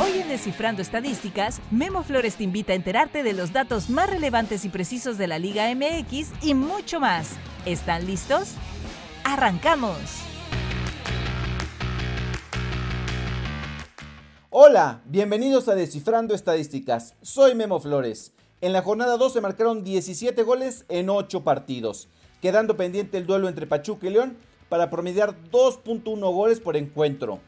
Hoy en Descifrando Estadísticas, Memo Flores te invita a enterarte de los datos más relevantes y precisos de la Liga MX y mucho más. ¿Están listos? ¡Arrancamos! Hola, bienvenidos a Descifrando Estadísticas. Soy Memo Flores. En la jornada 2 se marcaron 17 goles en 8 partidos, quedando pendiente el duelo entre Pachuca y León para promediar 2.1 goles por encuentro.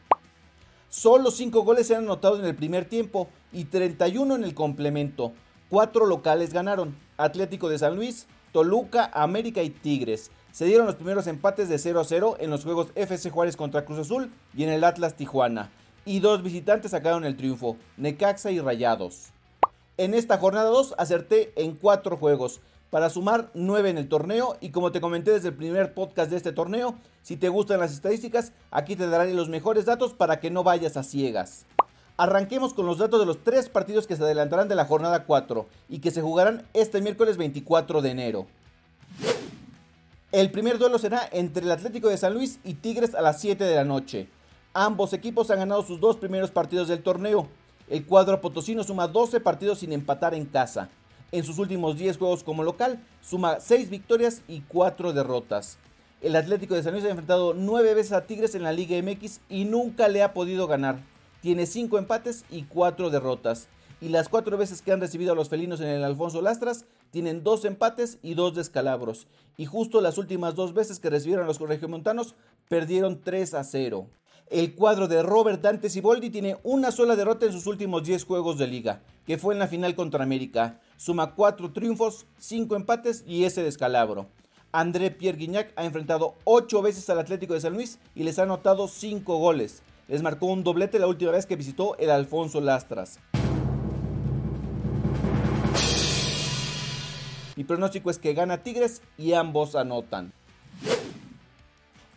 Solo 5 goles se han anotado en el primer tiempo y 31 en el complemento. Cuatro locales ganaron, Atlético de San Luis, Toluca, América y Tigres. Se dieron los primeros empates de 0 a 0 en los juegos FC Juárez contra Cruz Azul y en el Atlas Tijuana. Y dos visitantes sacaron el triunfo, Necaxa y Rayados. En esta jornada 2 acerté en 4 juegos para sumar 9 en el torneo y como te comenté desde el primer podcast de este torneo, si te gustan las estadísticas, aquí te daré los mejores datos para que no vayas a ciegas. Arranquemos con los datos de los tres partidos que se adelantarán de la jornada 4 y que se jugarán este miércoles 24 de enero. El primer duelo será entre el Atlético de San Luis y Tigres a las 7 de la noche. Ambos equipos han ganado sus dos primeros partidos del torneo, el cuadro potosino suma 12 partidos sin empatar en casa. En sus últimos 10 juegos como local, suma 6 victorias y 4 derrotas. El Atlético de San Luis ha enfrentado 9 veces a Tigres en la Liga MX y nunca le ha podido ganar. Tiene 5 empates y 4 derrotas. Y las 4 veces que han recibido a los felinos en el Alfonso Lastras, tienen 2 empates y 2 descalabros. Y justo las últimas 2 veces que recibieron a los regiomontanos, perdieron 3 a 0. El cuadro de Robert Dante Siboldi tiene una sola derrota en sus últimos 10 juegos de liga, que fue en la final contra América. Suma 4 triunfos, 5 empates y ese descalabro. André Pierre Guignac ha enfrentado 8 veces al Atlético de San Luis y les ha anotado 5 goles. Les marcó un doblete la última vez que visitó el Alfonso Lastras. Mi pronóstico es que gana Tigres y ambos anotan.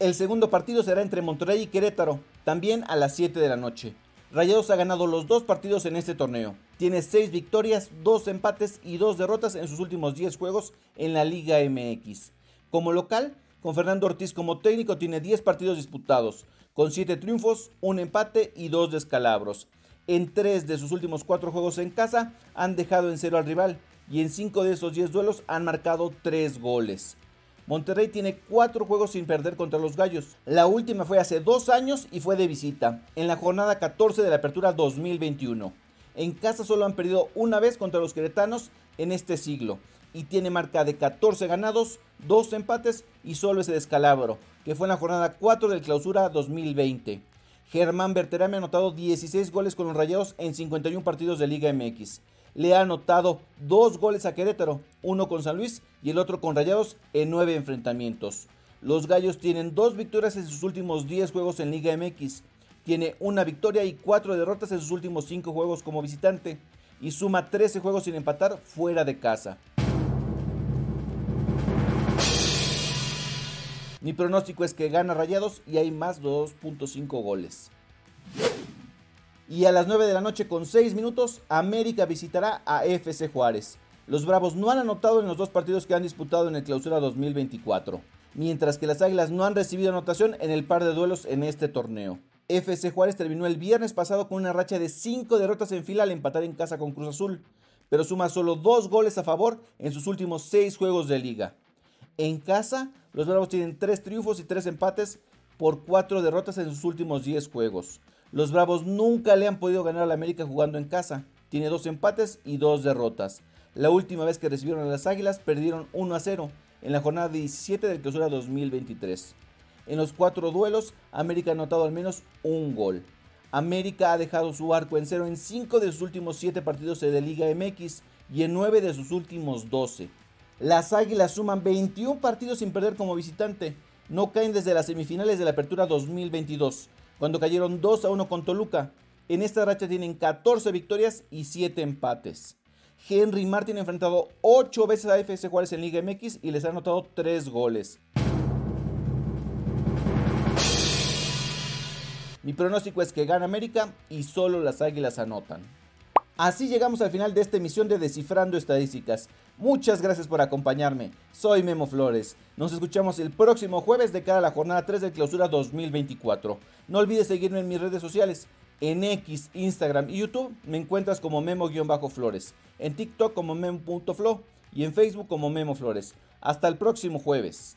El segundo partido será entre Monterrey y Querétaro, también a las 7 de la noche. Rayados ha ganado los dos partidos en este torneo. Tiene 6 victorias, 2 empates y 2 derrotas en sus últimos 10 juegos en la Liga MX. Como local, con Fernando Ortiz como técnico, tiene 10 partidos disputados, con 7 triunfos, 1 empate y 2 descalabros. En 3 de sus últimos 4 juegos en casa han dejado en cero al rival y en 5 de esos 10 duelos han marcado 3 goles. Monterrey tiene cuatro juegos sin perder contra los Gallos. La última fue hace dos años y fue de visita, en la jornada 14 de la Apertura 2021. En casa solo han perdido una vez contra los queretanos en este siglo y tiene marca de 14 ganados, 2 empates y solo ese descalabro, que fue en la jornada 4 del clausura 2020. Germán Berterame ha anotado 16 goles con los Rayados en 51 partidos de Liga MX le ha anotado dos goles a Querétaro, uno con San Luis y el otro con Rayados en nueve enfrentamientos. Los Gallos tienen dos victorias en sus últimos 10 juegos en Liga MX. Tiene una victoria y cuatro derrotas en sus últimos 5 juegos como visitante y suma 13 juegos sin empatar fuera de casa. Mi pronóstico es que gana Rayados y hay más de 2.5 goles. Y a las 9 de la noche con 6 minutos, América visitará a FC Juárez. Los Bravos no han anotado en los dos partidos que han disputado en el clausura 2024, mientras que las Águilas no han recibido anotación en el par de duelos en este torneo. FC Juárez terminó el viernes pasado con una racha de 5 derrotas en fila al empatar en casa con Cruz Azul, pero suma solo 2 goles a favor en sus últimos 6 juegos de liga. En casa, los Bravos tienen 3 triunfos y 3 empates por 4 derrotas en sus últimos 10 juegos. Los Bravos nunca le han podido ganar a la América jugando en casa. Tiene dos empates y dos derrotas. La última vez que recibieron a las Águilas perdieron 1 a 0 en la jornada 17 del clausura 2023. En los cuatro duelos, América ha anotado al menos un gol. América ha dejado su arco en cero en 5 de sus últimos 7 partidos de Liga MX y en 9 de sus últimos 12. Las Águilas suman 21 partidos sin perder como visitante. No caen desde las semifinales de la Apertura 2022 cuando cayeron 2 a 1 con Toluca. En esta racha tienen 14 victorias y 7 empates. Henry Martin ha enfrentado 8 veces a FC Juárez en Liga MX y les ha anotado 3 goles. Mi pronóstico es que gana América y solo las Águilas anotan. Así llegamos al final de esta emisión de Descifrando Estadísticas. Muchas gracias por acompañarme. Soy Memo Flores. Nos escuchamos el próximo jueves de cara a la jornada 3 de clausura 2024. No olvides seguirme en mis redes sociales. En X, Instagram y YouTube me encuentras como Memo-Flores. En TikTok como Memo.flo y en Facebook como Memo Flores. Hasta el próximo jueves.